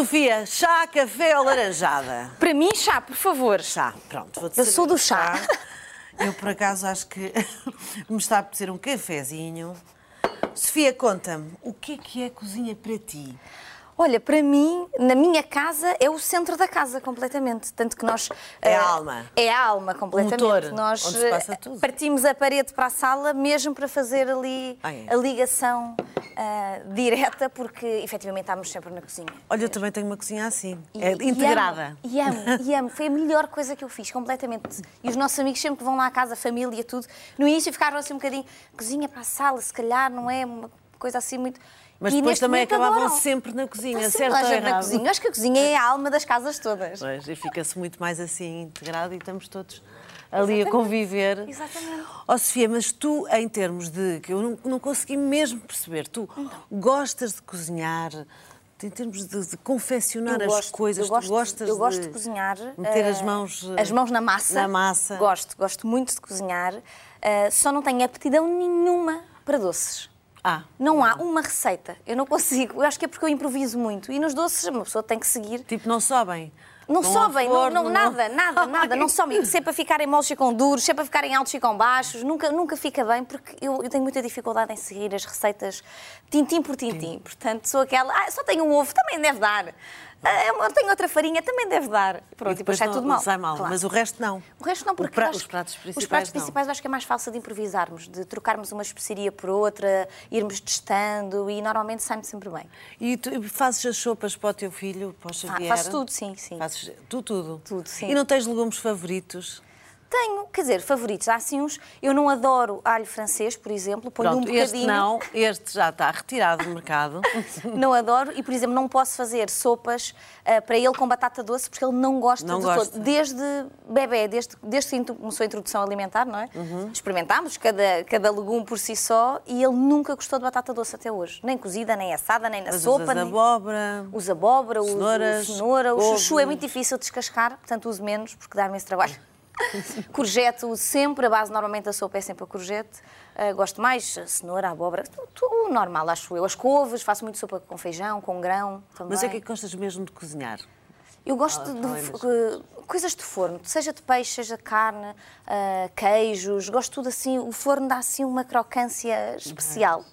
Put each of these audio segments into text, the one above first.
Sofia, chá, café ou laranjada? Para mim, chá, por favor. Chá, pronto. Vou Eu sou do chá. Eu, por acaso, acho que me está a apetecer um cafezinho. Sofia, conta-me, o que é que é cozinha para ti? Olha, para mim, na minha casa, é o centro da casa, completamente. Tanto que nós. É eh, a alma. É a alma, completamente. motor, nós onde se passa eh, tudo. partimos a parede para a sala mesmo para fazer ali Ah, é? a ligação eh, direta, porque efetivamente estamos sempre na cozinha. Olha, eu também tenho uma cozinha assim, E- é e integrada. amo, E amo, e amo. Foi a melhor coisa que eu fiz, completamente. E os nossos amigos sempre que vão lá à casa, a família, tudo, no início ficaram assim um bocadinho, cozinha para a sala, se calhar não é uma coisa assim muito. Mas E depois também acabavam adoram. sempre na cozinha, Está certo sempre na cozinha. Acho que a cozinha é a alma das casas todas. Pois, e fica-se muito mais assim integrado e estamos todos ali a conviver. Exatamente. Ó Sofia, mas tu, em termos de. que eu não, não consegui mesmo perceber, tu Então. gostas de cozinhar, em termos de, de confeccionar Eu as gosto, coisas, eu gosto, gostas eu gosto de, de cozinhar. meter eh, as mãos. eh, as mãos na massa. Na massa. Gosto, gosto muito de cozinhar. eh, só não tenho aptidão nenhuma para doces. Ah, Não há uma receita. Eu não consigo. Eu acho que é porque eu improviso muito. E nos doces uma pessoa tem que seguir. tipo, não sobem. Não sobem, não, não- nada, nada, nada. Não sobem. Se é para ficarem moles, ficam duros. Se é para ficarem altos, ficam baixos. Nunca, nunca fica bem, porque eu, eu tenho muita dificuldade em seguir as receitas tintim por tintim. Portanto, sou aquela. Ah, só tenho um ovo, também deve dar. Ah, eu tenho outra farinha, também deve dar. Pronto, e depois sai não- tudo mal. Sai mal, Claro. mas o resto não. O resto não, porque pra- os pratos principais Os pratos principais acho que é mais fácil de improvisarmos, de trocarmos uma especiaria por outra, irmos testando e normalmente sai-me sempre bem. E tu fazes as sopas para o teu filho, para o Xavier? faço tudo, sim, sim. Fazes tu tudo? Tudo, sim. E não tens legumes favoritos? Tenho, quer dizer, favoritos. Há assim uns. Eu não adoro alho francês, por exemplo, ponho um Pronto, este bocadinho. não, este já está retirado do mercado. Não adoro e, por exemplo, não posso fazer sopas ah, para ele com batata doce porque ele não gosta Não de gosta. todo. Desde bebê, desde, desde que começou a introdução alimentar, não é? Uhum. Experimentámos cada, cada legume por si só e ele nunca gostou de batata doce até hoje. Nem cozida, nem assada, nem na Mas sopa. usas nem... abóbora. Uso abóbora, Cenouras, cenoura. O chuchu é muito difícil de descascar, portanto uso menos porque dá-me esse trabalho. courgette uso sempre, a base normalmente da sopa é sempre a courgette. Ah, gosto mais cenoura, abóbora, tu- tu- o normal acho eu. As couves, faço muito sopa com feijão, com grão também. Mas é que é gostas mesmo de cozinhar? Eu gosto Ah, de, eh, coisas de forno, seja de peixe, seja de carne, ah, queijos, gosto tudo assim. O forno dá assim uma crocância especial.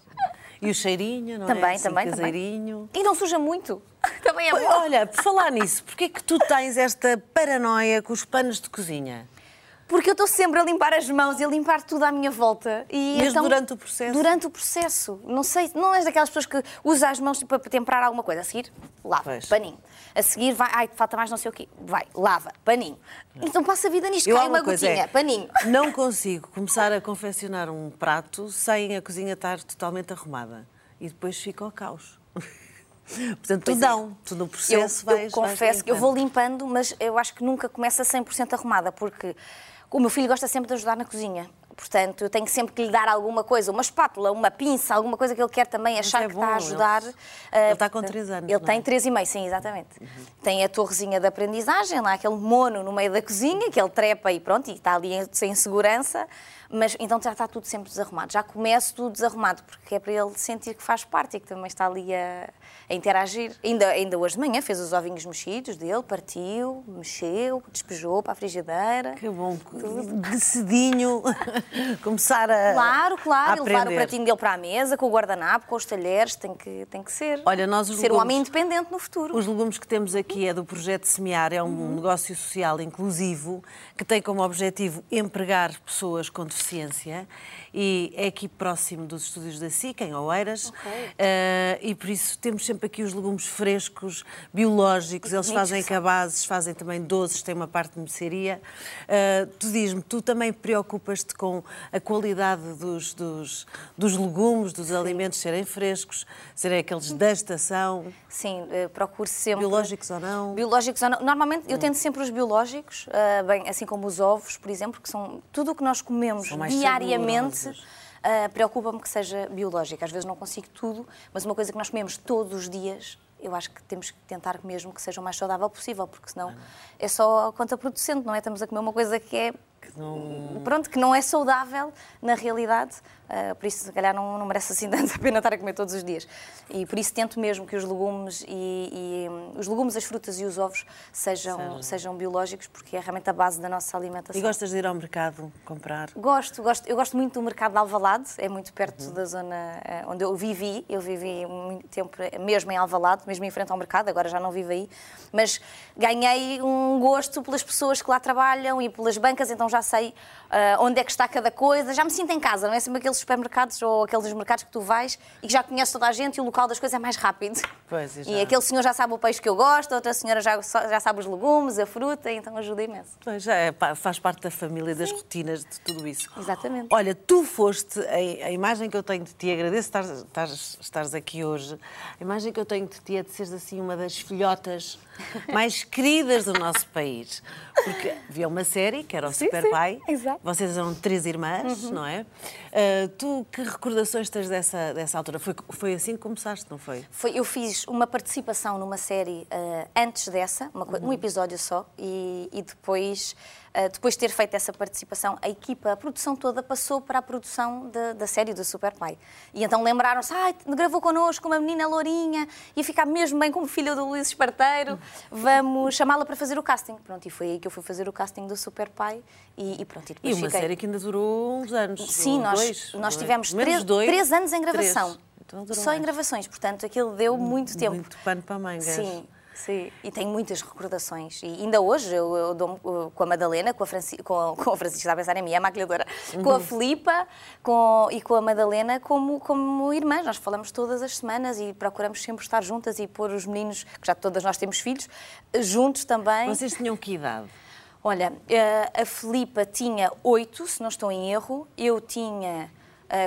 E o cheirinho, não é? Também, Assim, também, também. E não suja muito. Também é bom. Olha, por falar nisso, porquê é que tu tens esta paranoia com os panos de cozinha? Porque eu estou sempre a limpar as mãos e a limpar tudo à minha volta. E Mesmo então- durante o processo? Durante o processo. Não sei, não és daquelas pessoas que usa as mãos tipo, para temperar alguma coisa. A seguir, lava, Pois. paninho. A seguir, vai, ai, falta mais não sei o quê. Vai, lava, paninho. Então passa a vida nisto, Eu cai uma gotinha, é, paninho. Não consigo começar a confeccionar um prato sem a cozinha estar totalmente arrumada. E depois fica ao caos. Portanto, tu Pois é. não. Tu no Eu, processo eu vais confesso vais que eu vou limpando. limpando, mas eu acho que nunca começa 100% arrumada, porque o meu filho gosta sempre de ajudar na cozinha. Portanto, eu tenho sempre que lhe dar alguma coisa, uma espátula, uma pinça, alguma coisa que ele quer também achar é que bom, está a ajudar. ele- Ah, ele está com portanto, três anos, Ele tem é? três e meio, sim, exatamente. Tem a torrezinha de aprendizagem, lá aquele mono no meio da cozinha, que ele trepa e pronto, e está ali em- sem segurança. Mas então já está tudo sempre desarrumado. Já começo tudo desarrumado, porque é para ele sentir que faz parte e que também está ali a, a interagir. Ainda, ainda hoje de manhã fez os ovinhos mexidos dele, partiu, mexeu, despejou para a frigideira. Que bom, de cedinho começar a. Claro, claro, a e levar o pratinho dele para a mesa, com o guardanapo, com os talheres, tem que, tem que ser. Olha, nós os Ser um legumes- homem independente no futuro. Os legumes que temos aqui é do projeto Semear, é um Uhum. negócio social inclusivo que tem como objetivo empregar pessoas com deficiência e é aqui próximo dos estúdios da SIC, em Oeiras, Eh, e por isso temos sempre aqui os legumes frescos, biológicos, eles fazem cabazes, fazem também doces, tem uma parte de mercearia. Eh, tu diz-me, tu também preocupas-te com a qualidade dos, dos, dos legumes, dos alimentos serem frescos, serem aqueles da estação, Sim, eh, procuro sempre. biológicos ou não? Biológicos ou não. Normalmente Hum. eu tento sempre os biológicos, ah, bem, assim como os ovos, por exemplo, que são tudo o que nós comemos diariamente. saborosos. ah, Preocupa-me que seja biológico. Às vezes não consigo tudo, mas uma coisa que nós comemos todos os dias, eu acho que temos que tentar mesmo que seja o mais saudável possível, porque senão é só contraproducente, não é? Estamos a comer uma coisa que é Que não... Pronto, que não é saudável na realidade. Uh, por isso, se calhar, não, não merece assim tanto a pena estar a comer todos os dias. E por isso tento mesmo que os legumes e, e um, os legumes, as frutas e os ovos sejam, sejam biológicos, porque é realmente a base da nossa alimentação. E gostas de ir ao mercado comprar? Gosto, gosto. Eu gosto muito do mercado de Alvalade, é muito perto uhum. da zona uh, onde eu vivi. Eu vivi muito tempo mesmo em Alvalade, mesmo em frente ao mercado, agora já não vivo aí. Mas ganhei um gosto pelas pessoas que lá trabalham e pelas bancas, então já sei uh, onde é que está cada coisa. Já me sinto em casa, não é sempre aqueles supermercados ou aqueles mercados que tu vais e que já conheces toda a gente e o local das coisas é mais rápido. Pois, e, e aquele senhor já sabe o peixe que eu gosto, outra senhora já, já sabe os legumes, a fruta, então ajuda imenso. Pois, já é, faz parte da família, das Sim. rotinas, de tudo isso. Exatamente. Olha, tu foste, a, a imagem que eu tenho de ti, agradeço estar, estares, estares aqui hoje, a imagem que eu tenho de ti é de seres assim uma das filhotas mais queridas do nosso país. Porque havia uma série, que era o sim, Super sim, Pai. Exato. Vocês eram três irmãs, uhum. não é? Uh, tu, que recordações tens dessa, dessa altura? Foi, foi assim que começaste, não foi? foi eu fiz uma participação numa série uh, antes dessa, uma, uhum. um episódio só, e, e depois eh, depois de ter feito essa participação, a equipa, a produção toda passou para a produção de, da série do Super Pai. E então lembraram-se, ah, gravou connosco uma menina lourinha, ia ficar mesmo bem como filha do Luís Esparteiro, vamos chamá-la para fazer o casting. Pronto, e foi aí que eu fui fazer o casting do Super Pai e, e pronto. E, e uma fiquei... série que ainda durou uns anos. Sim, nós, dois, nós tivemos três, dois, três, anos em gravação. Então, Só mais. em gravações, portanto, aquilo deu muito tempo. Muito pano para mangas. Sim, Sim, e tenho muitas recordações. E ainda hoje eu, eu dou com a Madalena, com a, Franci, com, a, com a Francisca, está a pensar em mim, a maquilhadora, uhum. com a Filipa com, e com a Madalena como, como irmãs. Nós falamos todas as semanas e procuramos sempre estar juntas e pôr os meninos, que já todas nós temos filhos, juntos também. Vocês tinham que idade? Olha, eh, a Filipa tinha oito, se não estou em erro, eu tinha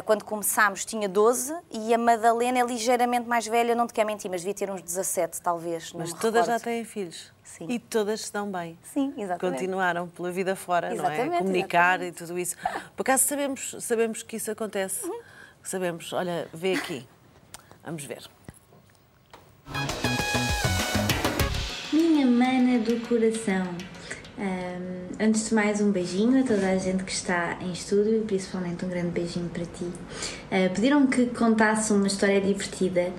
quando começámos tinha 12 e a Madalena é ligeiramente mais velha, não te quero mentir, mas devia ter uns 17 talvez. Mas todas recordo. já têm filhos. Sim. E todas se dão bem. Sim, exatamente. Continuaram pela vida fora, exatamente, não é? Comunicar exatamente. e tudo isso. Por acaso sabemos, sabemos que isso acontece. Uhum. Sabemos, olha, vê aqui. Vamos ver. Minha mana do coração. Um, antes de mais, um beijinho a toda a gente que está em estúdio e principalmente um grande beijinho para ti. Uh, Pediram-me que contasse uma história divertida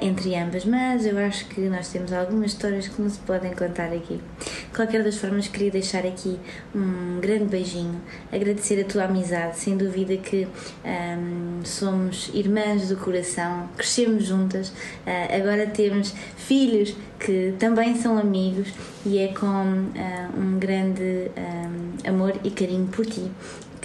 entre ambas, mas eu acho que nós temos algumas histórias que não se podem contar aqui. De qualquer das formas, queria deixar aqui um grande beijinho, agradecer a tua amizade, sem dúvida que um, somos irmãs do coração, crescemos juntas, uh, agora temos filhos que também são amigos e é com uh, um grande um, amor e carinho por ti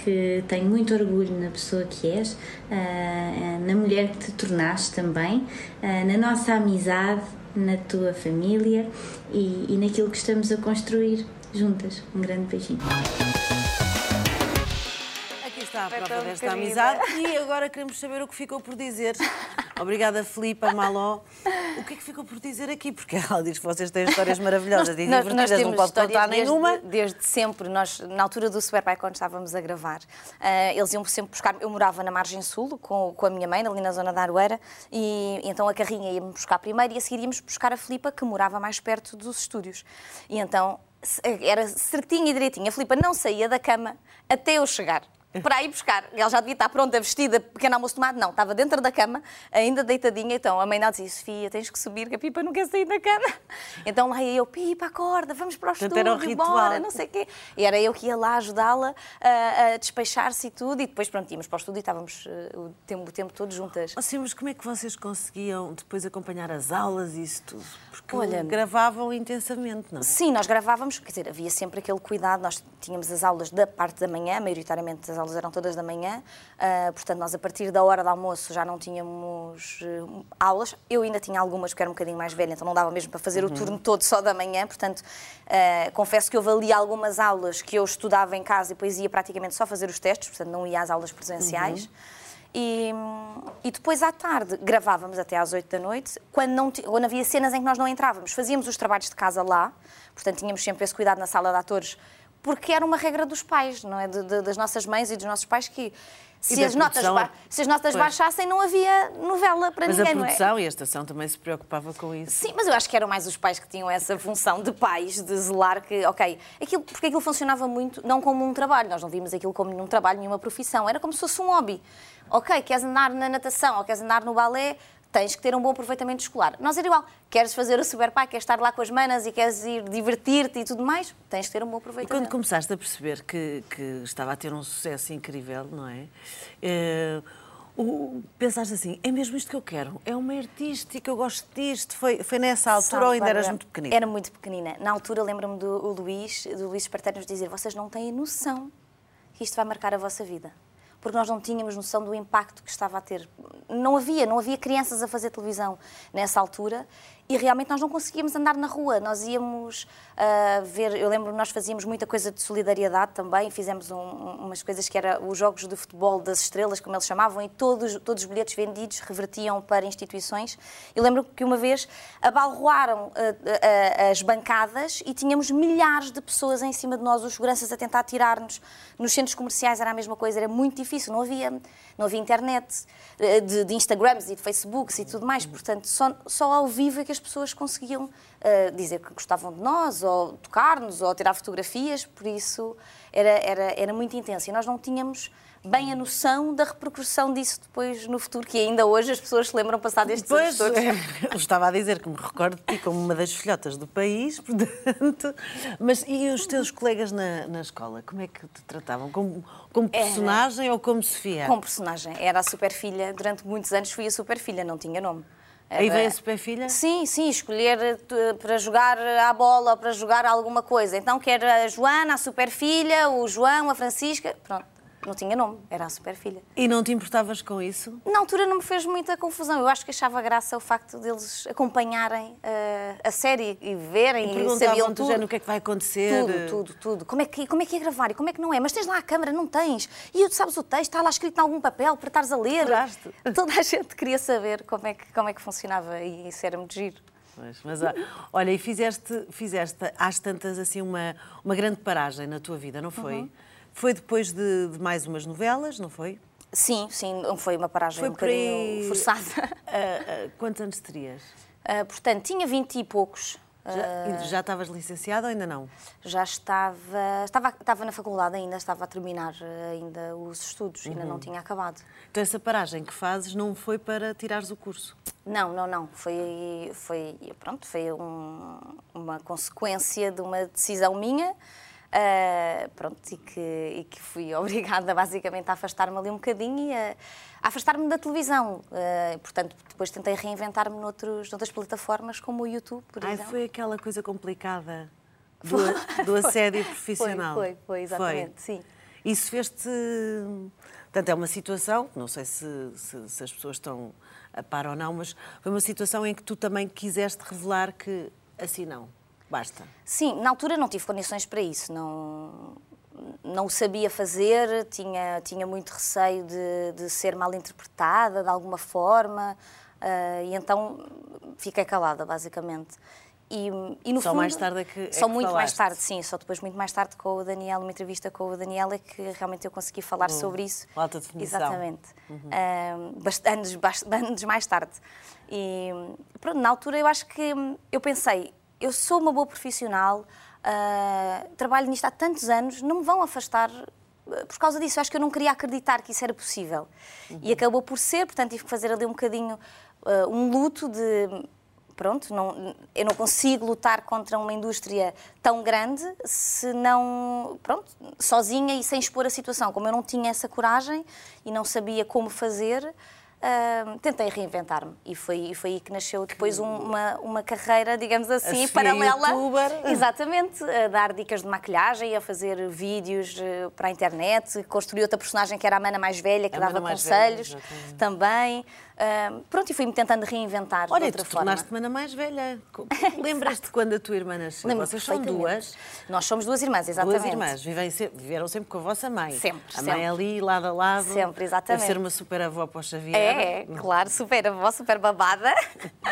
que tenho muito orgulho na pessoa que és, uh, na mulher que te tornaste também, uh, na nossa amizade, na tua família e, e naquilo que estamos a construir juntas. Um grande beijinho está a prova desta amizade e agora queremos saber o que ficou por dizer. Obrigada, Filipe, Maló. O que é que ficou por dizer aqui? Porque ela diz que vocês têm histórias maravilhosas nós, e divertidas, nós, nós não pode contar desde, nenhuma. Desde sempre, nós, na altura do Super Pai, quando estávamos a gravar, uh, eles iam sempre buscar. Eu morava na margem sul com, com a minha mãe, ali na zona da Aroeira, e então a carrinha ia-me buscar primeiro e a seguir íamos buscar a Filipa, que morava mais perto dos estúdios. E então era certinho e direitinho. A Filipa não saía da cama até eu chegar para ir buscar. Ela já devia estar pronta, vestida, pequeno almoço tomado. Não, estava dentro da cama, ainda deitadinha. Então a mãe dela dizia: Sofia, tens que subir, que a Pipa não quer sair da cama. Então lá ia eu: Pipa, acorda, vamos para o estúdio, era um bora, não sei o quê. E era eu que ia lá ajudá-la a, a despechar-se e tudo. E depois, pronto, íamos para o estúdio e estávamos uh, o, tempo, o tempo todo juntas. Oh, sim, mas como é que vocês conseguiam depois acompanhar as aulas e isso tudo? Porque Olha, gravavam intensamente, não é? Sim, nós gravávamos, quer dizer, havia sempre aquele cuidado. Nós tínhamos as aulas da parte da manhã, maioritariamente as aulas aulas eram todas da manhã, uh, portanto, nós a partir da hora do almoço já não tínhamos uh, aulas. Eu ainda tinha algumas porque era um bocadinho mais velha, então não dava mesmo para fazer uhum. o turno todo só da manhã, portanto, uh, confesso que houve ali algumas aulas que eu estudava em casa e depois ia praticamente só fazer os testes, portanto, não ia às aulas presenciais. Uhum. E, e, depois à tarde gravávamos até às 8 da noite. Quando, não, quando havia cenas em que nós não entrávamos, fazíamos os trabalhos de casa lá, portanto tínhamos sempre esse cuidado na sala de atores porque era uma regra dos pais, não é? De, de, das nossas mães e dos nossos pais que se as, notas se as notas baixassem, não havia novela para mas ninguém. Mas a produção é? e a estação também se preocupava com isso. Sim, mas eu acho que eram mais os pais que tinham essa função de pais, de zelar que, ok, aquilo, porque aquilo funcionava muito, não como um trabalho, nós não vimos aquilo como nenhum trabalho, nenhuma profissão, era como se fosse um hobby. Ok, queres andar na natação ou queres andar no balé, tens que ter um bom aproveitamento escolar. Nós era igual. Queres fazer o super pai, queres estar lá com as manas e queres ir divertir-te e tudo mais, tens que ter um bom aproveitamento. E quando começaste a perceber que, que estava a ter um sucesso incrível, não é? é o, pensaste assim, é mesmo isto que eu quero? É uma artística, eu gosto disto? Foi, foi nessa altura Sabe, ou ainda eras muito pequenina? Era muito pequenina. Na altura lembro-me do Luís, do Luís Espartano nos dizer, vocês não têm noção que isto vai marcar a vossa vida porque nós não tínhamos noção do impacto que estava a ter. Não havia, não havia crianças a fazer televisão nessa altura e realmente nós não conseguíamos andar na rua. Nós íamos uh, ver, eu lembro nós fazíamos muita coisa de solidariedade também, fizemos um, umas coisas que era os jogos de futebol das estrelas, como eles chamavam, e todos, todos os bilhetes vendidos revertiam para instituições. Eu lembro que uma vez abalroaram uh, uh, as bancadas e tínhamos milhares de pessoas em cima de nós, os seguranças a tentar tirar-nos. Nos centros comerciais era a mesma coisa, era muito difícil, não havia, não havia internet, de, de Instagrams e de Facebooks e tudo mais, portanto, só, só ao vivo é que as pessoas conseguiam uh, dizer que gostavam de nós, ou tocar-nos, ou tirar fotografias, por isso era, era, era muito intenso. E nós não tínhamos bem a noção da repercussão disso depois no futuro, que ainda hoje as pessoas se lembram passar destes pois, anos todos. É, eu estava a dizer que me recordo de ti como uma das filhotas do país, portanto. Mas e os teus colegas na, na escola, como é que te tratavam? Como, como personagem Era, ou como Sofia? Como personagem. Era a super filha. Durante muitos anos fui a super filha, não tinha nome. Aí veio a super filha? Sim, sim, escolher eh, para jogar à bola, para jogar alguma coisa. Então, que era a Joana, a super filha, o João, a Francisca. Pronto não tinha nome, era a super filha. E não te importavas com isso? Na altura não me fez muita confusão. Eu acho que achava graça o facto deles acompanharem uh, a série e verem e, e sabiam tudo. o que é que vai acontecer. Tudo, tudo, tudo. Como é, que, como é que é gravar e como é que não é? Mas tens lá a câmara, não tens. E tu sabes o texto, está lá escrito em algum papel para estares a ler. Claste. Toda a gente queria saber como é que, como é que funcionava e isso era muito giro. Mas, mas olha, e fizeste, fizeste às tantas assim uma, uma grande paragem na tua vida, não foi? Uhum. Foi depois de, de, mais umas novelas, não foi? Sim, sim, foi uma paragem foi um bocadinho aí... forçada. Uh, uh, quantos anos terias? Uh, portanto, tinha vinte e poucos. Já, já estavas licenciada ou ainda não? Já estava, estava, estava na faculdade ainda, estava a terminar ainda os estudos, uhum. ainda não uhum. tinha acabado. Então essa paragem que fazes não foi para tirares o curso? Não, não, não. Foi, foi, pronto, foi um, uma consequência de uma decisão minha Uh, pronto, e que, e que fui obrigada basicamente a afastar-me ali um bocadinho e a, a afastar-me da televisão. Uh, portanto, depois tentei reinventar-me noutros, noutras plataformas, como o YouTube, por Ai, exemplo. foi aquela coisa complicada do, do assédio profissional. Foi, foi, foi exatamente, foi. sim. Isso fez-te. Portanto, é uma situação, não sei se, se, se as pessoas estão a par ou não, mas foi uma situação em que tu também quiseste revelar que assim não Basta. Sim, na altura não tive condições para isso, não, não o sabia fazer, tinha, tinha muito receio de, de ser mal interpretada de alguma forma, uh, e então fiquei calada, basicamente. E, e no só fundo, mais tarde é que. É só que muito falaste. mais tarde, sim. Só depois, muito mais tarde, com o Daniel, uma entrevista com o Daniel, é que realmente eu consegui falar oh, sobre isso. Alta definição. Exatamente. Uhum. Uh, anos, anos mais tarde. E pronto, na altura eu acho que eu pensei, eu sou uma boa profissional, uh, trabalho nisto há tantos anos, não me vão afastar ah, por causa disso. Eu acho que eu não queria acreditar que isso era possível. Uhum. E acabou por ser, portanto, tive que fazer ali um bocadinho uh, um luto de. Pronto, não, eu não consigo lutar contra uma indústria tão grande se não. Pronto, sozinha e sem expor a situação. Como eu não tinha essa coragem e não sabia como fazer, Uh, tentei reinventar-me e foi, foi aí que nasceu depois um, uma, uma carreira, digamos assim, paralela. YouTuber. Exatamente, a dar dicas de maquilhagem, a fazer vídeos uh, para a internet, construí outra personagem que era a Mana mais velha, que a dava conselhos velha, também. Uh, pronto, e fui-me tentando reinventar Olha, de outra tu tornaste-te mana mais velha. Lembras-te quando a tua irmã nasceu? Lembro Vocês são duas? Nós somos duas irmãs, exatamente. Duas irmãs, Vivem viveram sempre com a vossa mãe. Sempre, A sempre. mãe ali, lado a lado. Sempre, exatamente. Deve ser uma super avó para o Xavier. É, É, claro, super avó, super babada.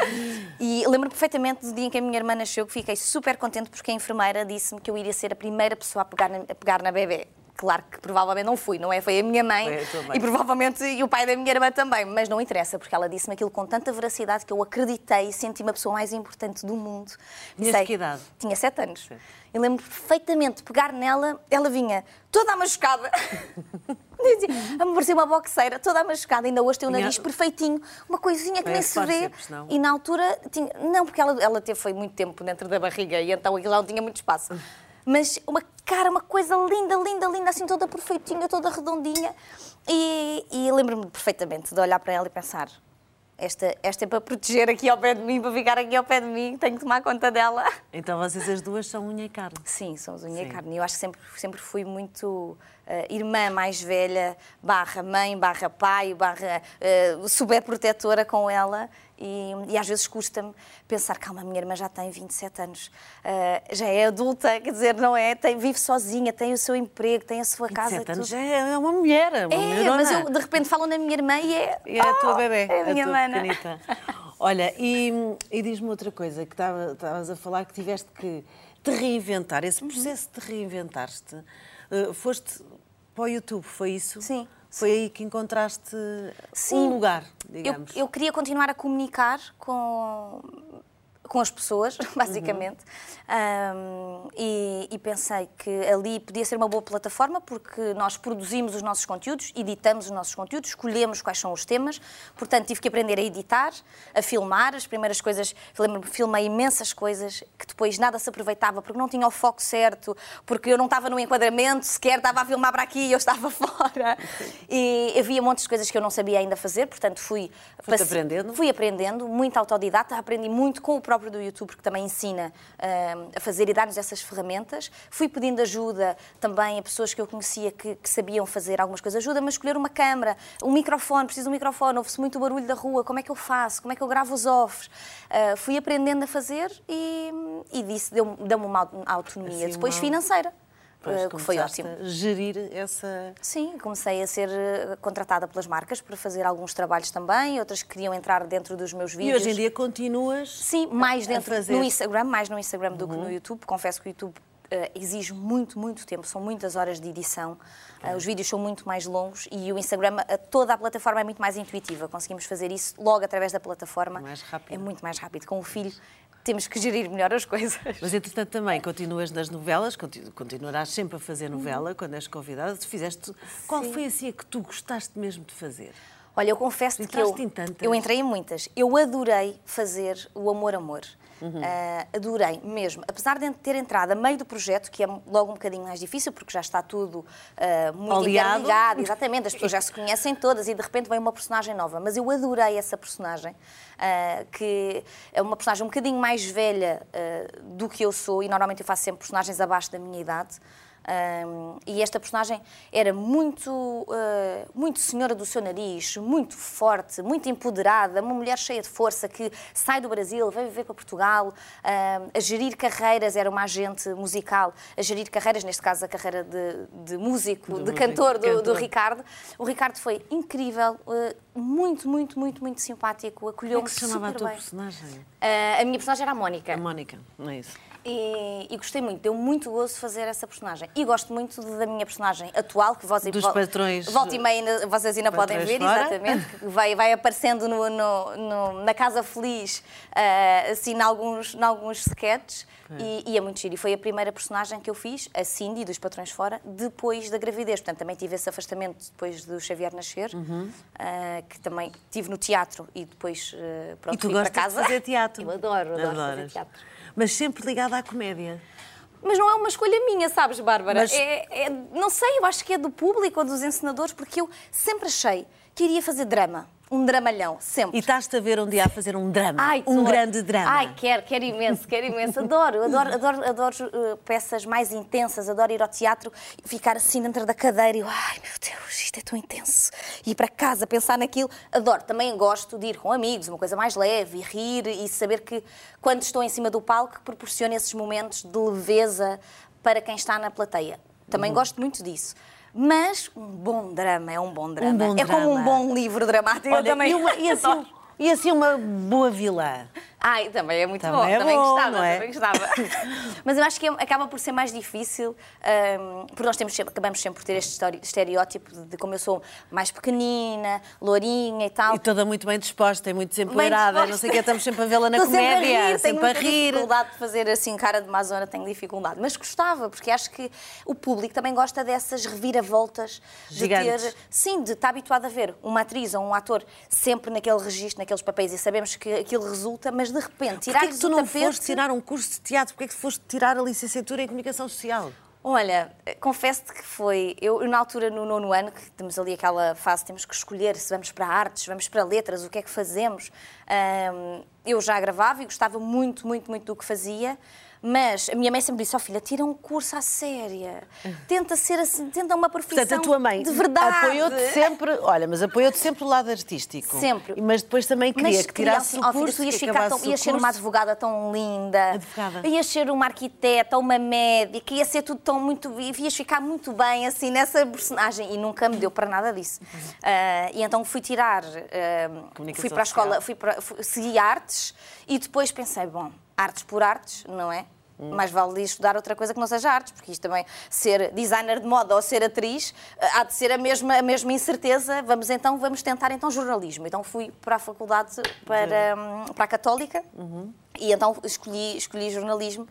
e lembro perfeitamente do dia em que a minha irmã nasceu, que fiquei super contente porque a enfermeira disse-me que eu iria ser a primeira pessoa a pegar na, a pegar na bebê. Claro que provavelmente não fui, não é? Foi a minha mãe, e provavelmente e o pai da minha irmã também, mas não interessa, porque ela disse-me aquilo com tanta veracidade que eu acreditei e senti-me a pessoa mais importante do mundo. Tinhas Sei- que idade? Tinha sete anos. Eu lembro perfeitamente de pegar nela, ela vinha toda machucada. A me parecia uma boxeira, toda machucada. Ainda hoje tem o Tinha- nariz perfeitinho, uma coisinha que nem se vê. E na altura, tinha... não, porque ela, ela teve foi muito tempo dentro da barriga e então aquilo não tinha muito espaço. Mas uma cara, uma coisa linda, linda, linda, assim toda perfeitinha, toda redondinha. E, e lembro-me perfeitamente de olhar para ela e pensar: esta, esta é para proteger aqui ao pé de mim, para ficar aqui ao pé de mim, tenho que tomar conta dela. Então vocês as duas são unha e carne. Sim, somos unha e Sim. carne. Eu acho que sempre, sempre fui muito eh, irmã mais velha, barra mãe, barra pai, barra eh, super protetora com ela. E, e às vezes custa-me pensar, calma, a minha irmã já tem 27 anos, eh, já é adulta, quer dizer, não é? Tem, vive sozinha, tem o seu emprego, tem a sua casa. 27 anos tudo. já é uma mulher, uma É, mulherona. mas eu de repente falo na minha irmã e é. E é a tua Oh, bebê, É a minha tua mana. pequenita. Olha, e, e diz-me outra coisa, que estava- estavas a falar que tiveste que te reinventar. Esse processo de reinventar-te, eh, foste para o YouTube, foi isso? Sim, Foi aí que encontraste Sim. um lugar, Eu, digamos. eu queria continuar a comunicar com, com as pessoas, basicamente, Um, e, e pensei que ali podia ser uma boa plataforma porque nós produzimos os nossos conteúdos, editamos os nossos conteúdos, escolhemos quais são os temas, portanto tive que aprender a editar, a filmar, as primeiras coisas, lembro-me, filmei imensas coisas que depois nada se aproveitava porque não tinha o foco certo, porque eu não estava no enquadramento sequer, estava a filmar para aqui e eu estava fora. E havia montes de coisas que eu não sabia ainda fazer, portanto fui aprendendo? Fui aprendendo, muito autodidata, aprendi muito com o próprio do YouTube, que também ensina ah, a fazer e dar-nos essas ferramentas. Fui pedindo ajuda também a pessoas que eu conhecia que, que sabiam fazer algumas coisas. Ajuda, mas escolher uma câmara, um microfone, preciso de um microfone, ouve-se muito barulho da rua, como é que eu faço, como é que eu gravo os offs. Ah, fui aprendendo a fazer e, e disse, deu-me uma au- autonomia. Assim, Depois uma- financeira, Ah, que foi ótimo. gerir essa... Sim, comecei a ser eh, contratada pelas marcas para fazer alguns trabalhos também, outras que queriam entrar dentro dos meus E vídeos. hoje em dia continuas... Sim, mais dentro fazer. Uhum. no Instagram, mais no Instagram do que no YouTube. Confesso que o YouTube eh, exige muito, muito tempo, são muitas horas de edição. Eh, os vídeos são muito mais longos e o Instagram, eh, toda a plataforma é muito mais intuitiva. Conseguimos fazer isso logo através da plataforma. Mais rápido. É muito mais rápido. Com o filho temos que gerir melhor as coisas. Mas, entretanto, também continuas nas novelas, conti- continuarás sempre a fazer novela quando és convidada. Tu fizeste... Qual Sim. foi assim a que tu gostaste mesmo de fazer? Olha, eu confesso que eu, eu entrei em muitas. Eu adorei fazer o Amor Amor. Uhum. Ah, adorei mesmo. Apesar de ter entrado a meio do projeto, que é logo um bocadinho mais difícil, porque já está tudo ah, muito Oleado. interligado, exatamente, as pessoas já se conhecem todas e de repente vem uma personagem nova. Mas eu adorei essa personagem, ah, que é uma personagem um bocadinho mais velha do que eu sou, e normalmente eu faço sempre personagens abaixo da minha idade. Um, e esta personagem era muito, uh, muito senhora do seu nariz, muito forte, muito empoderada, uma mulher cheia de força que sai do Brasil, vai viver para Portugal, um, a gerir carreiras, era uma agente musical, a gerir carreiras, neste caso a carreira de, de músico, de, músico, cantor, do, do. Ricardo. O Ricardo foi incrível, uh, muito, muito, muito, muito simpático, Como é acolheu-me que se chamava a super tua bem. personagem? Uh, a minha personagem era a Mónica. A Mónica, não é isso? E, e gostei muito, deu muito gozo fazer essa personagem. E gosto muito da minha personagem atual, que vós, Dos patrões- Volta e meia ainda- vocês ainda podem ver, fora. exatamente, que vai, vai aparecendo no- no- no- na Casa Feliz, ah, assim, em alguns, em alguns sketches. E, e é muito giro. E foi a primeira personagem que eu fiz, a Cindy, dos Patrões Fora, depois da gravidez. Portanto, também tive esse afastamento depois do Xavier nascer, Uhum. ah, que também tive no teatro e depois ah, pronto, e tu fui para casa. de fazer teatro? Eu adoro, adoro fazer Adoras. teatro. Mas sempre ligada à comédia. Mas não é uma escolha minha, sabes, Bárbara? Mas- É, é- não sei, eu acho que é do público ou dos encenadores, porque eu sempre achei que iria fazer drama. Um dramalhão, sempre. E estás-te a ver um dia a fazer um drama. Ai, um tô- grande drama. Ai, quero, quero imenso, quero imenso. Adoro, adoro, adoro, adoro uh, peças mais intensas, adoro ir ao teatro e ficar assim dentro da cadeira e eu, ai meu Deus, isto é tão intenso. E ir para casa, pensar naquilo. Adoro. Também gosto de ir com amigos, uma coisa mais leve, e rir e saber que quando estou em cima do palco, proporciona esses momentos de leveza para quem está na plateia. Também Uhum. gosto muito disso. Mas um bom drama é um bom drama. Um bom é como um drama. bom livro dramático. Olha, eu também e, uma- e assim, e assim uma boa vilã. Ai, também é muito Também bom, é também bom, gostava, é? também gostava. Mas eu acho que é- acaba por ser mais difícil, hum, porque nós temos acabamos sempre por ter este estere- estereótipo de, de como eu sou mais pequenina, lourinha e tal. E toda muito bem disposta, e muito desempoeirada, não sei o que, estamos sempre a vê-la na Estou sempre a comédia, rir, tenho rir. dificuldade de fazer assim cara de mazona, tenho dificuldade. Mas gostava, porque acho que o público também gosta dessas reviravoltas de Gigantes. ter, sim, de estar habituado a ver uma atriz ou um ator sempre naquele registro, naqueles papéis e sabemos que aquilo resulta, mas de repente Porquê tirar é que tu não foste tirar um curso de teatro? Porquê é que foste tirar a licenciatura em comunicação social? Olha, confesso-te que foi. Eu, na altura, no nono ano, que temos ali aquela fase, temos que escolher se vamos para artes, vamos para letras, o que é que fazemos. Ahm, eu já gravava e gostava muito, muito, muito do que fazia. Mas a minha mãe sempre disse: Ó filha, tira um curso à séria. Tenta ser assim, tenta uma profissão Portanto, a tua mãe de verdade. apoiou-te sempre, olha, mas apoiou-te sempre o lado artístico. Sempre. Mas depois também queria Mas que queria tirasses assim, o filha, curso, tu ias, ficar tão, ias ser uma advogada tão linda, Advogada. ias ser uma arquiteta, uma médica, ia ser tudo tão muito. ias ficar muito bem assim nessa personagem e nunca me deu para nada disso. Ah, e então fui tirar, Comunicação fui para a escola, fui para, fui, segui artes e depois pensei, bom, artes por artes, não é? Mais vale estudar outra coisa que não seja artes, porque isto também, ser designer de moda ou ser atriz, ah, há de ser a mesma, a mesma incerteza. Vamos então, vamos tentar então jornalismo. Então fui para a faculdade, para, hum, para a Católica, e então escolhi, escolhi jornalismo.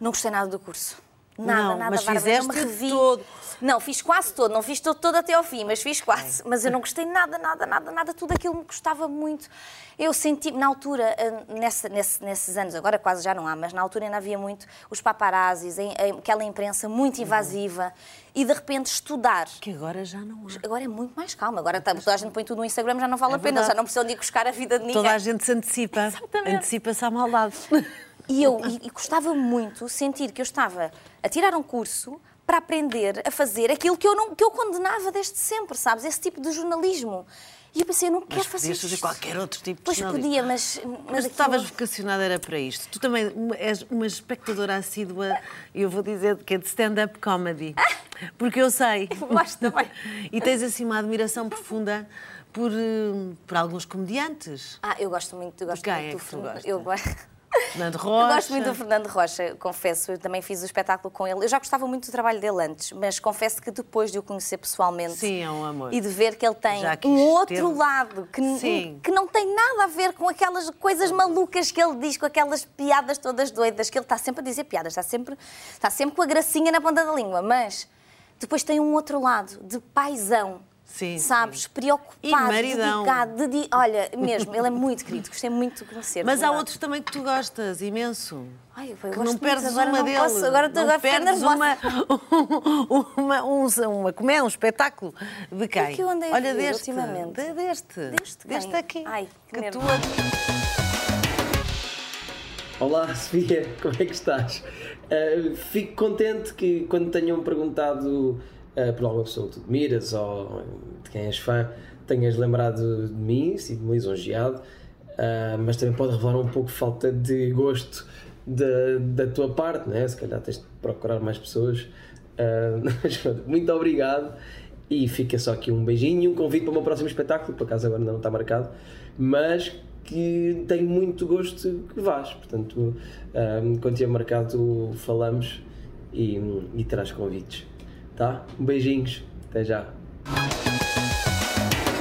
Não gostei nada do curso. Nada, Não, nada, mas Bárbara, não me fizeste revi. todo. Não, fiz quase todo, não fiz todo, todo até ao fim, mas fiz quase. Mas eu não gostei nada, nada, nada, nada, tudo aquilo me gostava muito. Eu senti, na altura, eh, nessa, nesse- nesses anos, agora quase já não há, mas na altura ainda havia muito os paparazzis, aquela imprensa muito invasiva, e de repente estudar. Que agora já não há. Agora é muito mais calma, agora tá- toda a gente põe tudo no Instagram, já não vale É a pena, já não precisam de ir buscar a vida de ninguém. Toda a gente se antecipa. Exatamente. Antecipa-se à maldade. E eu e, e gostava muito sentir que eu estava a tirar um curso para aprender a fazer aquilo que eu, não, que eu condenava desde sempre, sabes? Esse tipo de jornalismo. E eu pensei, eu não quero Mas fazer podias fazer isto. qualquer outro tipo de Pois jornalismo. podia, mas... Mas tu aquilo- estavas vocacionada era para isto. Tu também és uma espectadora assídua, eu vou dizer que é de stand-up comedy. Porque eu sei. Gosto também. E tens assim uma admiração profunda por, eh, por alguns comediantes. Ah, eu gosto muito, eu gosto quem muito é do que tu gostas? Eu gosto... Fernando Eu Rocha. gosto muito do Fernando Rocha, confesso. Eu também fiz o espetáculo com ele. Eu já gostava muito do trabalho dele antes, mas confesso que depois de o conhecer pessoalmente Sim, é um amor. e de ver que ele tem um outro ter- lado que, Sim. que não tem nada a ver com aquelas coisas malucas que ele diz, com aquelas piadas todas doidas, que ele está sempre a dizer piadas, está sempre, está sempre com a gracinha na ponta da língua, mas depois tem um outro lado de paisão. Sim, Sabes? Preocupado, E maridão. dedicado, dedi... olha, mesmo, ele é muito querido, gostei muito de conhecer. Mas há outros também que tu gostas, imenso. Ai, eu Que não perdes agora uma não dele. posso, agora estou a ficar perdes nervosa. uma, uma, um, uma comédia, um espetáculo de quem? que eu andei a Olha ver deste, ultimamente? de- deste, Deste quem? aqui. Ai, que que tu Olá, Sofia, como é que estás? Uh, fico contente que quando tenham perguntado uh, por alguma pessoa que tu admiras ou de quem és fã, tenhas lembrado de mim, sinto-me lisonjeado, uh, mas também pode revelar um pouco falta de gosto da, da tua parte, né? se calhar tens de procurar mais pessoas. Uh, muito obrigado e fica só aqui um beijinho e um convite para o meu próximo espetáculo, por acaso agora não está marcado, mas que tenho muito gosto que vás. Portanto, um, quando tiver marcado, falamos e, e terás convites. Tá? Beijinhos, até já.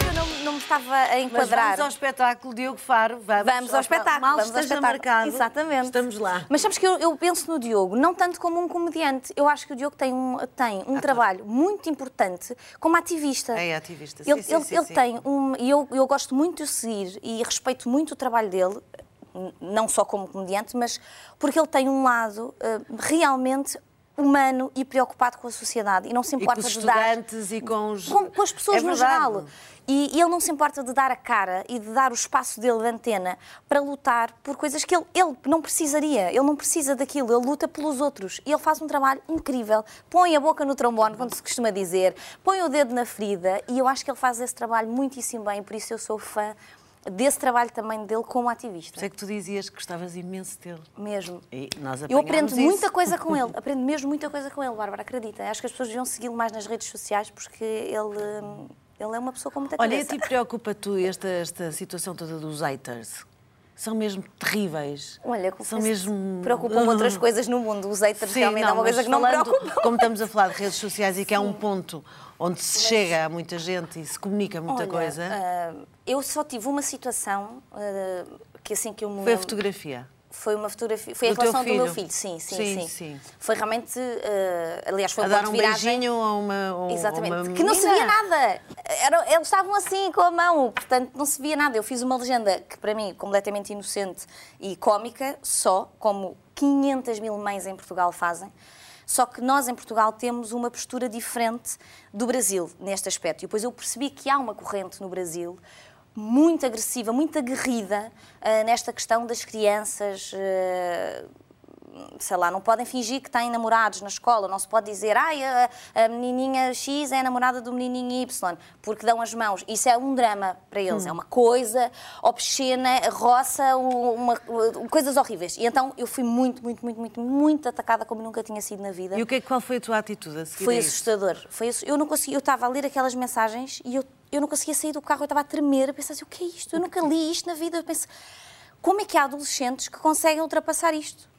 Eu não, não me estava a Mas enquadrar. vamos ao espetáculo, Diogo Faro. Vamos, Vamos ao espetáculo. Mal vamos ao esteja espetáculo. marcado. Exatamente. Estamos lá. Mas sabes que eu, eu penso no Diogo, não tanto como um comediante. Eu acho que o Diogo tem um, tem um trabalho muito importante como ativista. É ativista, sim, Ele, sim, ele, sim, ele sim. tem um. E eu, eu gosto muito de o seguir e respeito muito o trabalho dele, não só como comediante, mas porque ele tem um lado eh, realmente humano e preocupado com a sociedade e não se E com importa os de dar estudantes e com os... com, com as pessoas É no geral. E, e ele não se importa de dar a cara e de dar o espaço dele de antena para lutar por coisas que ele, ele não precisaria. Ele não precisa daquilo, ele luta pelos outros. E ele faz um trabalho incrível. Põe a boca no trombone, como se costuma dizer, põe o dedo na ferida. E eu acho que ele faz esse trabalho muitíssimo bem, por isso eu sou fã desse trabalho também dele como ativista. Sei que tu dizias que gostavas imenso dele. Mesmo. E nós Eu aprendo apanhámos muita isso. coisa com ele, aprendo mesmo muita coisa com ele, Bárbara, acredita. Acho que as pessoas deviam segui-lo mais nas redes sociais porque ele, ele é uma pessoa com muita Olha, e cabeça. ti preocupa-tu esta, esta situação toda dos haters? São mesmo terríveis. Olha, são mesmo. preocupam outras coisas no mundo. Os haters Sim, realmente é uma coisa que não me preocupa. Como estamos a falar de redes sociais e que é um ponto onde se chega a muita gente e se comunica muita Olha, coisa, ah, eu só tive uma situação ah, que assim que eu me foi a fotografia. Foi uma fotografia. Foi a Do teu relação do meu filho? sim, sim, Sim, sim. sim. Foi realmente. eh, aliás, foi A um dar um viragem. beijinho a uma. a Exatamente. uma que não se via nada. Era- eles estavam assim com a mão, portanto não se via nada. Eu fiz uma legenda que para mim completamente inocente e cómica, só, como 500 mil mães em Portugal fazem. Só que nós em Portugal temos uma postura diferente do Brasil neste aspecto. E depois eu percebi que há uma corrente no Brasil muito agressiva, muito aguerrida ah, nesta questão das crianças. ah, sei lá, não podem fingir que têm namorados na escola, não se pode dizer, ai, a, a menininha X é a namorada do menininho Y, porque dão as mãos. Isso é um drama para eles, é uma coisa obscena, roça, uma, coisas horríveis. E então eu fui muito, muito, muito, muito, muito atacada como nunca tinha sido na vida. E o que é, qual foi a tua atitude a seguir Foi assustador. Foi eu não conseguia, eu estava a ler aquelas mensagens e eu, eu não conseguia sair do carro, eu estava a tremer, a pensar assim, o que é isto? Eu nunca li isto na vida. Eu penso, como é que há adolescentes que conseguem ultrapassar isto?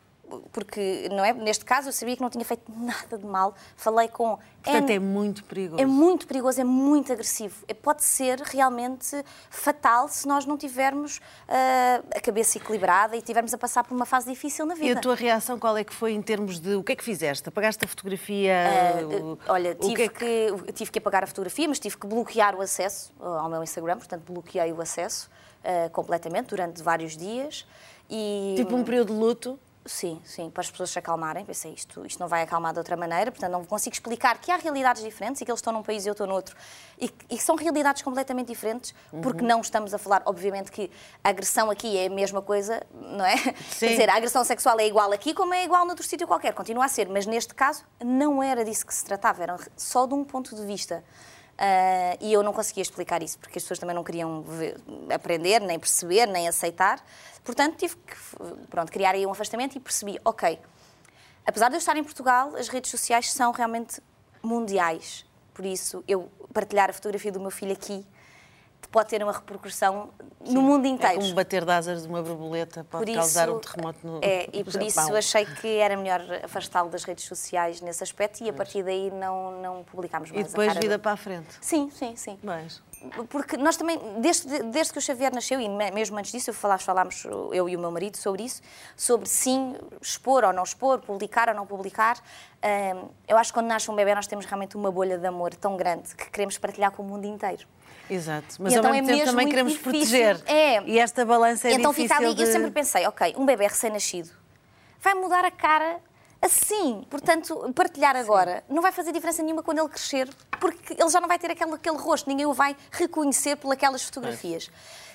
Porque, não é? Neste caso, eu sabia que não tinha feito nada de mal. Falei com. Portanto, N- é muito perigoso. é muito perigoso, é muito agressivo. É- Pode ser realmente fatal se nós não tivermos ah, a cabeça equilibrada e estivermos a passar por uma fase difícil na E vida. a tua reação qual é que foi em termos de o que é que fizeste? Apagaste a fotografia? o- Uh, Olha, o tive, que é que... tive que apagar a fotografia, mas tive que bloquear o acesso uh, ao meu Instagram, portanto bloqueei o acesso uh, completamente durante vários dias. E... Tipo um período de luto? Sim, sim, para as pessoas se acalmarem. Pensei, isto, isto não vai acalmar de outra maneira, portanto não consigo explicar que há realidades diferentes e que eles estão num país e eu estou noutro. E, e são realidades completamente diferentes, porque Uhum. não estamos a falar, obviamente, que a agressão aqui é a mesma coisa, não é? Sim. Quer dizer, a agressão sexual é igual aqui como é igual noutro sítio qualquer, continua a ser, mas neste caso não era disso que se tratava, era só de um ponto de vista. Ah, e eu não conseguia explicar isso, porque as pessoas também não queriam ver- aprender, nem perceber, nem aceitar. Portanto, tive que pronto, criar aí um afastamento e percebi, ok, apesar de eu estar em Portugal, as redes sociais são realmente mundiais. Por isso, eu partilhar a fotografia do meu filho aqui pode ter uma repercussão no mundo É inteiro. como bater de asas de uma borboleta, pode Por causar isso, um terremoto no É, e por Japão. isso achei que era melhor afastá-lo das redes sociais nesse aspecto e a partir daí não, não publicámos E mais depois a cara vida dele. para a frente. Sim, sim, sim. Mas, Porque nós também, desde, desde que o Xavier nasceu, e me- mesmo antes disso, eu falámos, falámos, eu e o meu marido, sobre isso, sobre sim, expor ou não expor, publicar ou não publicar. Eu acho que quando nasce um bebê nós temos realmente uma bolha de amor tão grande que queremos partilhar com o mundo inteiro. Exato. Mas E ao então mesmo é tempo mesmo também queremos difícil. proteger. É. E esta balança é então difícil fica ali, de... eu sempre pensei, ok, um bebê recém-nascido vai mudar a cara assim. Portanto, partilhar agora não vai fazer diferença nenhuma quando ele crescer, porque ele já não vai ter aquele, aquele rosto, ninguém o vai reconhecer por aquelas fotografias.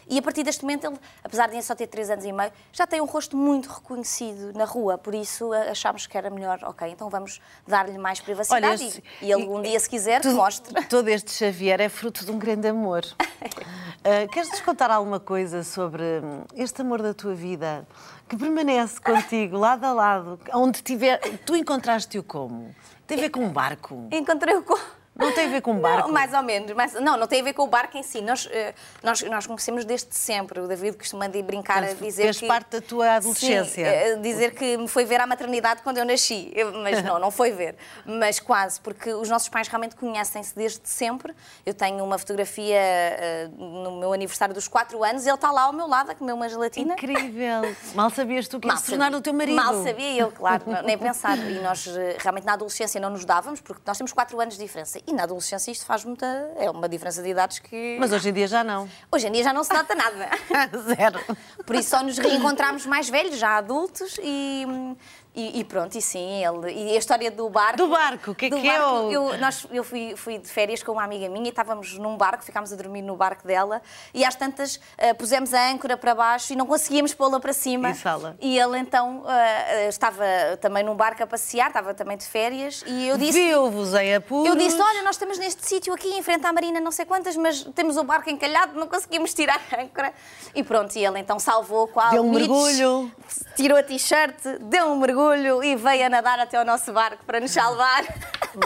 E a partir deste momento, ele, apesar de só ter 3 anos e meio, já tem um rosto muito reconhecido na rua, por isso achámos que era melhor, ok, então vamos dar-lhe mais privacidade Olha, e- este- e, ele um dia, se quiser, tudo- mostre. Todo este Xavier é fruto de um grande amor. Ah, Queres-nos contar alguma coisa sobre hum, este amor da tua vida que permanece contigo, lado a lado, onde tiver. Tu encontraste-o como? Tem a ver com um barco? Encontrei-o com... Não tem a ver com um barco? Não, mais ou menos. Mas, não, não tem a ver com o barco em si. Nós, eh, nós, nós conhecemos desde sempre. O David costuma de brincar Portanto, a dizer fez que... parte da tua adolescência. Sim, eh, dizer que me foi ver à maternidade quando eu nasci. Mas não, não foi ver. Mas quase, porque os nossos pais realmente conhecem-se desde sempre. Eu tenho uma fotografia eh, no meu aniversário dos 4 anos. Ele está lá ao meu lado a comer uma gelatina. Incrível! Mal sabias tu que ias se tornar o teu marido. Mal sabia eu, claro, nem pensar. E nós realmente na adolescência não nos dávamos, porque nós temos 4 anos de diferença. E na adolescência isto faz muita. É uma diferença de idades que. Mas hoje em dia já não. Hoje em dia já não se nota nada. Zero. Por isso só nos reencontramos mais velhos, já adultos, e hum, E, e, pronto, e sim, ele. E a história do barco. Do barco, o que é que é? O... Eu, nós, eu fui, fui de férias com uma amiga minha e estávamos num barco, ficámos a dormir no barco dela e às tantas uh, pusemos a âncora para baixo e não conseguíamos pô-la para cima. E, sala. e ele então uh, estava também num barco a passear, estava também de férias e eu disse. Viu-vos em apuros. Eu disse: Olha, nós estamos neste sítio aqui em frente à Marina, não sei quantas, mas temos o barco encalhado, não conseguimos tirar a âncora. E pronto, e ele então salvou a Deu um mergulho. Tirou a t-shirt, deu um mergulho e veio a nadar até ao nosso barco para nos salvar.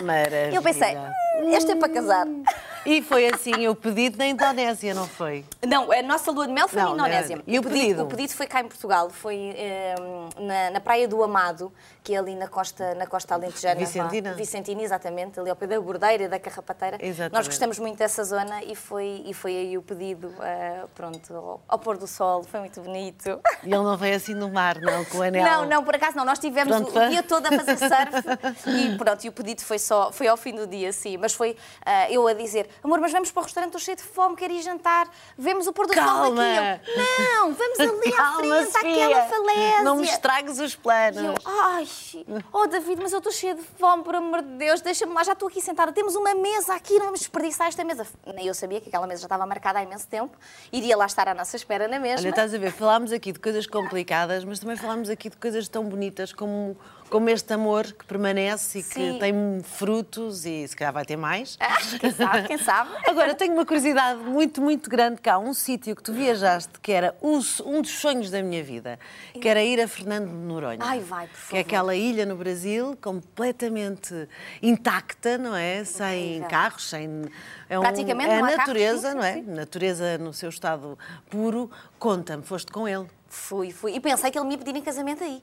Maravilha. Eu pensei, este é para casar. E foi assim o pedido na Indonésia, não foi? Não, a nossa lua de mel foi Não, na Indonésia. E o pedido? O pedido foi cá em Portugal, foi eh, na, na Praia do Amado, que é ali na costa, na costa alentejana. Vicentina? vá. Vicentina, exatamente, ali ao pé da Bordeira e da Carrapateira. Exatamente. Nós gostamos muito dessa zona e foi, e foi aí o pedido, eh, pronto, ao, ao pôr do sol, foi muito bonito. E ele não veio assim no mar, não, com o anel. Não, não, por acaso não. Nós tivemos Pronto, o, o dia todo a fazer surf e pronto, e o pedido foi só, foi ao fim do dia, sim. Mas foi ah, eu a dizer, amor, mas vamos para o restaurante, estou cheio de fome, quero ir jantar, vemos o pôr do sol. Eu, não, vamos ali à Calma, frente, Sofia. àquela falésia. Não me estragues os planos. E eu, ai, oh David, mas eu estou cheia de fome, por amor de Deus, deixa-me lá, já estou aqui sentada, temos uma mesa aqui, não vamos desperdiçar esta mesa. Nem eu sabia que aquela mesa já estava marcada há imenso tempo, iria lá estar à nossa espera na mesma. Olha, estás a ver, falámos aqui de coisas complicadas, mas também falámos aqui de coisas tão bonitas como, como este amor que permanece e que Sim. tem frutos e se calhar vai ter mais. Ah, quem sabe, quem sabe. Agora, tenho uma curiosidade muito, muito grande cá. Um sítio que tu viajaste que era o- um dos sonhos da minha vida, que era ir a Fernando de Noronha. Ai, vai, por Que é favor. aquela ilha no Brasil completamente intacta, não é? Sem Incrível. carros, sem... É, um- Praticamente é não a há carros, natureza, sim, não é? sim. Natureza no seu estado puro. Conta-me, foste com ele. Fui, fui. E pensei que ele me ia pedir em casamento aí.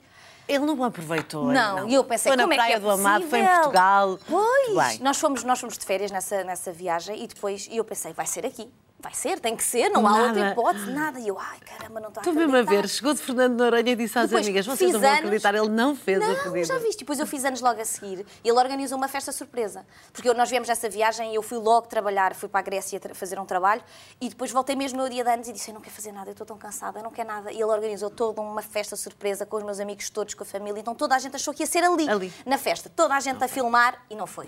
Ele não me aproveitou. Não, e eu pensei, Foi na como é que Praia é do Amado, foi em? Portugal. Pois, nós fomos, nós fomos de férias nessa, nessa viagem e depois e eu pensei, vai ser aqui. Vai ser, tem que ser, não há Nada. outra hipótese, nada. E eu, ai caramba, não estou a Estou mesmo a ver, chegou de Fernando Noronha e disse às Depois amigas, vocês não vão acreditar, ele não fez não, a pedido. já viste. Depois eu fiz anos logo a seguir e ele organizou uma festa surpresa. Porque eu- nós viemos essa viagem e eu fui logo trabalhar, fui para a Grécia fazer um trabalho e depois voltei mesmo no dia de anos e disse, eu não quero fazer nada, eu estou tão cansada, eu não quero nada. E ele organizou toda uma festa surpresa com os meus amigos todos, com a família. Então toda a gente achou que ia ser ali, Ali. na festa. Toda a gente a filmar e não foi.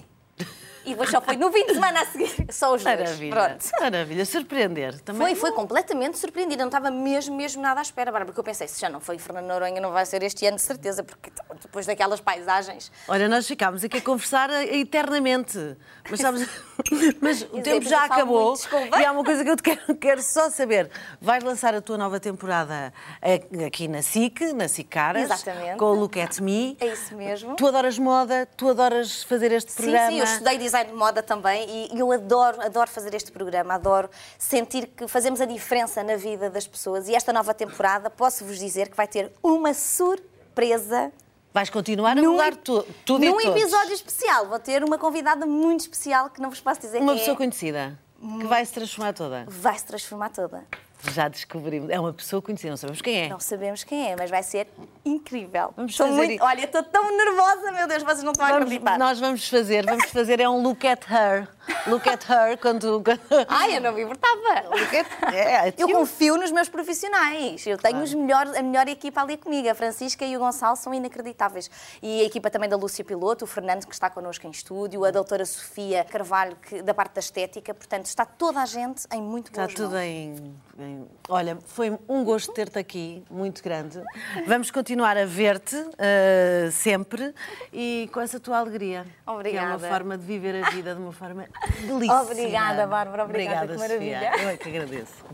E depois só foi no fim de semana a seguir. Só os dois. Maravilha, Pronto. maravilha, surpreender. Também Foi, foi completamente surpreendida. Não estava mesmo, mesmo nada à espera, Bárbara, porque eu pensei, se já não foi Fernando Noronha, não vai ser este ano, de certeza, porque depois daquelas paisagens. Olha, nós ficámos aqui a conversar eternamente. Mas, sabes, mas o tempo dizer, já acabou. muito. E há uma coisa que eu te quero, quero só saber. Vais lançar a tua nova temporada eh, aqui na SIC, na SIC Caras, Exatamente. com o Look at Me. É isso mesmo. Tu adoras moda, tu adoras fazer este Sim, programa. sim, eu estudei design de moda também e eu adoro, adoro fazer este programa, adoro sentir que fazemos a diferença na vida das pessoas. E esta nova temporada, posso-vos dizer que vai ter uma surpresa Vais continuar a num, mudar tu, tudo num e episódio especial. Vou ter uma convidada muito especial que não vos posso dizer Uma pessoa é. conhecida, que vai se transformar toda. Vai se transformar toda. Já descobrimos. É uma pessoa conhecida, não sabemos quem é. Não sabemos quem é, mas vai ser incrível. Vamos Estou fazer muito... Olha, estou tão nervosa, meu Deus, vocês não estão a Vamos- acreditar. nós vamos fazer, vamos fazer é um look at her. Look at her quando. Ai, eu não me importava. Look at- é, Eu confio nos meus profissionais. Eu tenho os melhor, a melhor equipa ali comigo. A Francisca e o Gonçalo são inacreditáveis. E a equipa também da Lúcia Piloto, o Fernando, que está connosco em estúdio, a doutora Sofia Carvalho, que, da parte da estética. Portanto, está toda a gente em muito Está boas tudo mãos. em, em- Olha, foi um gosto ter-te aqui, muito grande. Vamos continuar a ver-te eh, sempre e com essa tua alegria. Que é uma Obrigada. forma de viver a vida de uma forma delícia. Obrigada, Bárbara, obrigada, que Sofia. maravilha. Eu é que agradeço.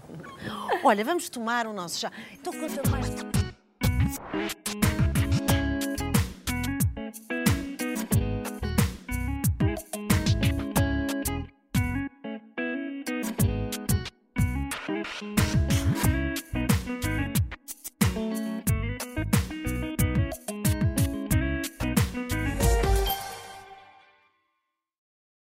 Olha, vamos tomar o nosso chá. Então conta mais.